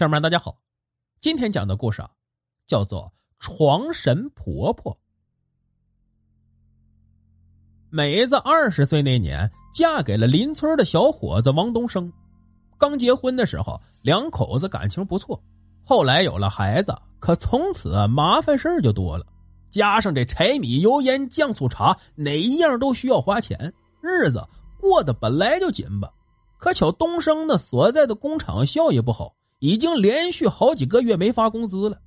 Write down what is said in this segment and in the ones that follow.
朋友们，大家好，今天讲的故事啊，叫做《床神婆婆》。梅子二十岁那年，嫁给了邻村的小伙子王东升。刚结婚的时候，两口子感情不错。后来有了孩子，可从此麻烦事儿就多了。加上这柴米油盐酱醋茶，哪一样都需要花钱，日子过得本来就紧巴。可巧东升呢所在的工厂效益不好。已经连续好几个月没发工资了。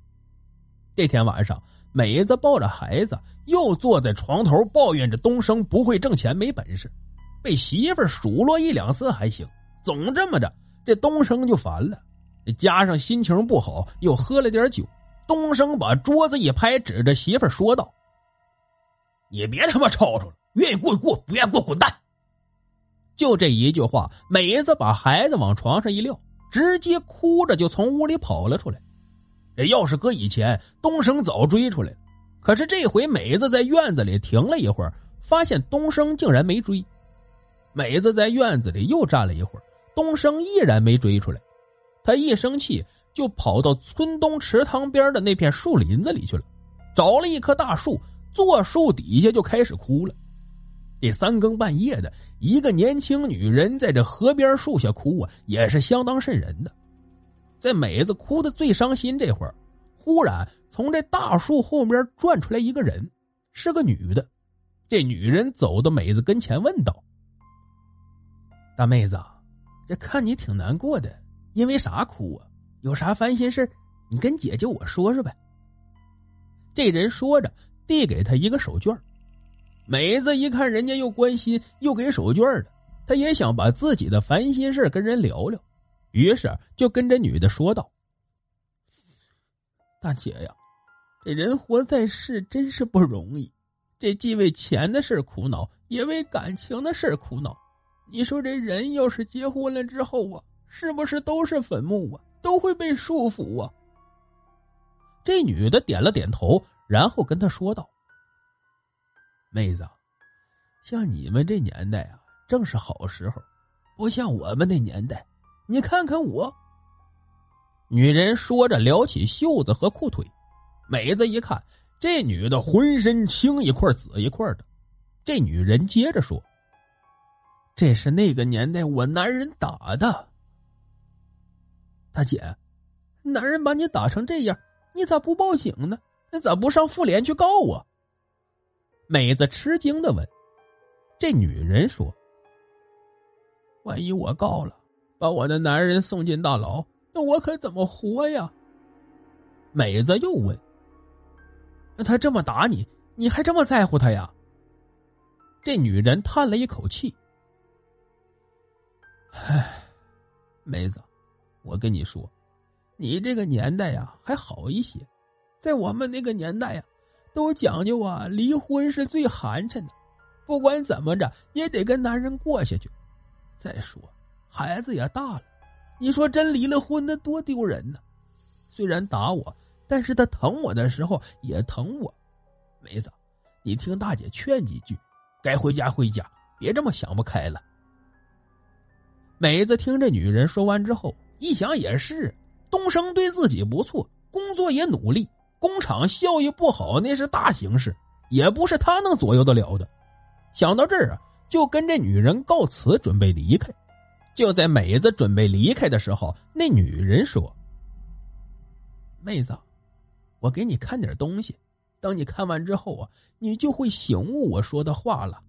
这天晚上，美子抱着孩子，又坐在床头抱怨着东升不会挣钱、没本事。被媳妇数落一两次还行，总这么着，这东升就烦了。加上心情不好，又喝了点酒，东升把桌子一拍，指着媳妇说道：“你别他妈吵吵了，愿意过过，不愿意过滚蛋。”就这一句话，美子把孩子往床上一撂。直接哭着就从屋里跑了出来。这要是搁以前，东升早追出来了。可是这回美子在院子里停了一会儿，发现东升竟然没追。美子在院子里又站了一会儿，东升依然没追出来。他一生气，就跑到村东池塘边的那片树林子里去了，找了一棵大树，坐树底下就开始哭了。这三更半夜的，一个年轻女人在这河边树下哭啊，也是相当瘆人的。在美子哭的最伤心这会儿，忽然从这大树后面转出来一个人，是个女的。这女人走到美子跟前，问道：“大妹子，这看你挺难过的，因为啥哭啊？有啥烦心事你跟姐姐我说说呗。”这人说着，递给她一个手绢美子一看人家又关心又给手绢的，她也想把自己的烦心事跟人聊聊，于是就跟这女的说道：“大姐呀，这人活在世真是不容易，这既为钱的事苦恼，也为感情的事苦恼。你说这人要是结婚了之后啊，是不是都是坟墓啊，都会被束缚啊？”这女的点了点头，然后跟他说道。妹子，像你们这年代啊，正是好时候，不像我们那年代。你看看我。女人说着，撩起袖子和裤腿。美子一看，这女的浑身青一块紫一块的。这女人接着说：“这是那个年代我男人打的。大姐，男人把你打成这样，你咋不报警呢？那咋不上妇联去告我？”美子吃惊的问：“这女人说，万一我告了，把我的男人送进大牢，那我可怎么活呀？”美子又问：“那他这么打你，你还这么在乎他呀？”这女人叹了一口气：“唉，梅子，我跟你说，你这个年代呀还好一些，在我们那个年代呀。”都讲究啊，离婚是最寒碜的，不管怎么着也得跟男人过下去。再说孩子也大了，你说真离了婚那多丢人呢。虽然打我，但是他疼我的时候也疼我。梅子，你听大姐劝几句，该回家回家，别这么想不开了。梅子听这女人说完之后，一想也是，东升对自己不错，工作也努力。工厂效益不好，那是大形势，也不是他能左右得了的。想到这儿啊，就跟这女人告辞，准备离开。就在美子准备离开的时候，那女人说：“妹子，我给你看点东西，等你看完之后啊，你就会醒悟我说的话了。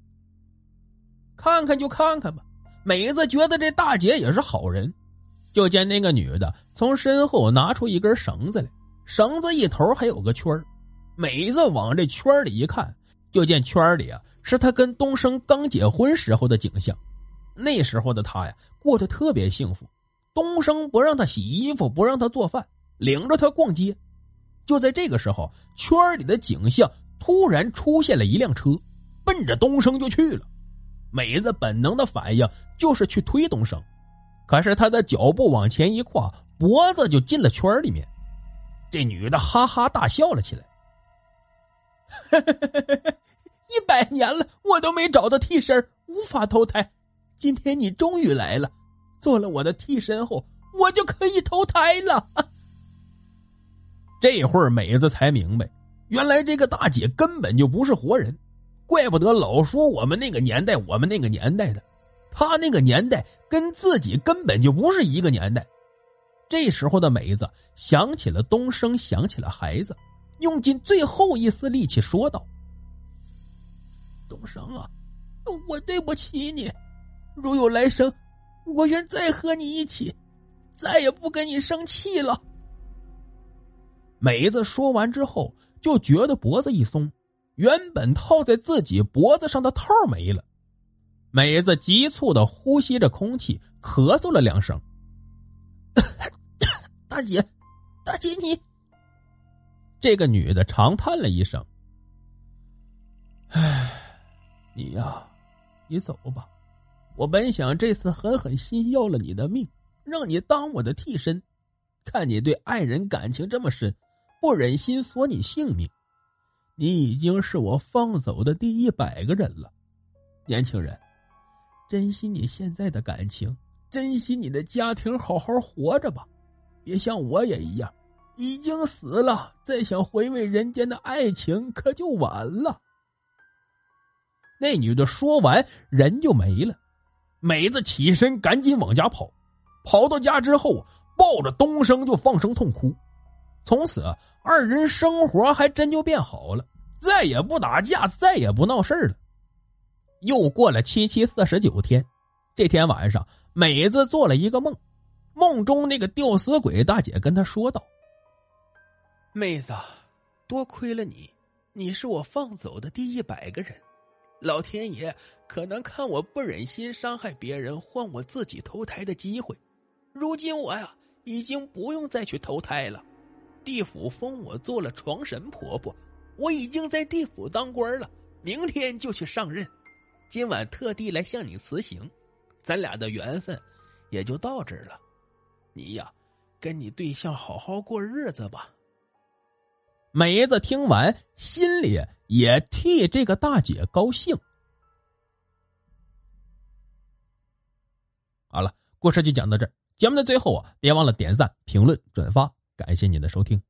看看就看看吧。”美子觉得这大姐也是好人，就见那个女的从身后拿出一根绳子来。绳子一头还有个圈儿，美子往这圈里一看，就见圈里啊是他跟东升刚结婚时候的景象。那时候的他呀，过得特别幸福。东升不让他洗衣服，不让他做饭，领着他逛街。就在这个时候，圈里的景象突然出现了一辆车，奔着东升就去了。美子本能的反应就是去推东升，可是他的脚步往前一跨，脖子就进了圈里面。这女的哈哈大笑了起来。一百年了，我都没找到替身，无法投胎。今天你终于来了，做了我的替身后，我就可以投胎了。这会儿美子才明白，原来这个大姐根本就不是活人，怪不得老说我们那个年代，我们那个年代的，她那个年代跟自己根本就不是一个年代。这时候的梅子想起了东升，想起了孩子，用尽最后一丝力气说道：“东升啊，我对不起你，如有来生，我愿再和你一起，再也不跟你生气了。”梅子说完之后，就觉得脖子一松，原本套在自己脖子上的套没了。梅子急促的呼吸着空气，咳嗽了两声。大姐，大姐，你这个女的长叹了一声：“唉，你呀，你走吧。我本想这次狠狠心要了你的命，让你当我的替身。看你对爱人感情这么深，不忍心索你性命。你已经是我放走的第一百个人了，年轻人，珍惜你现在的感情，珍惜你的家庭，好好活着吧。”别像我也一样，已经死了，再想回味人间的爱情可就晚了。那女的说完，人就没了。美子起身赶紧往家跑，跑到家之后，抱着东升就放声痛哭。从此，二人生活还真就变好了，再也不打架，再也不闹事了。又过了七七四十九天，这天晚上，美子做了一个梦。梦中那个吊死鬼大姐跟他说道：“妹子，多亏了你，你是我放走的第一百个人。老天爷可能看我不忍心伤害别人，换我自己投胎的机会。如今我呀，已经不用再去投胎了。地府封我做了床神婆婆，我已经在地府当官了，明天就去上任。今晚特地来向你辞行，咱俩的缘分也就到这儿了。”你呀，跟你对象好好过日子吧。梅子听完，心里也替这个大姐高兴。好了，故事就讲到这儿。节目的最后啊，别忘了点赞、评论、转发，感谢您的收听。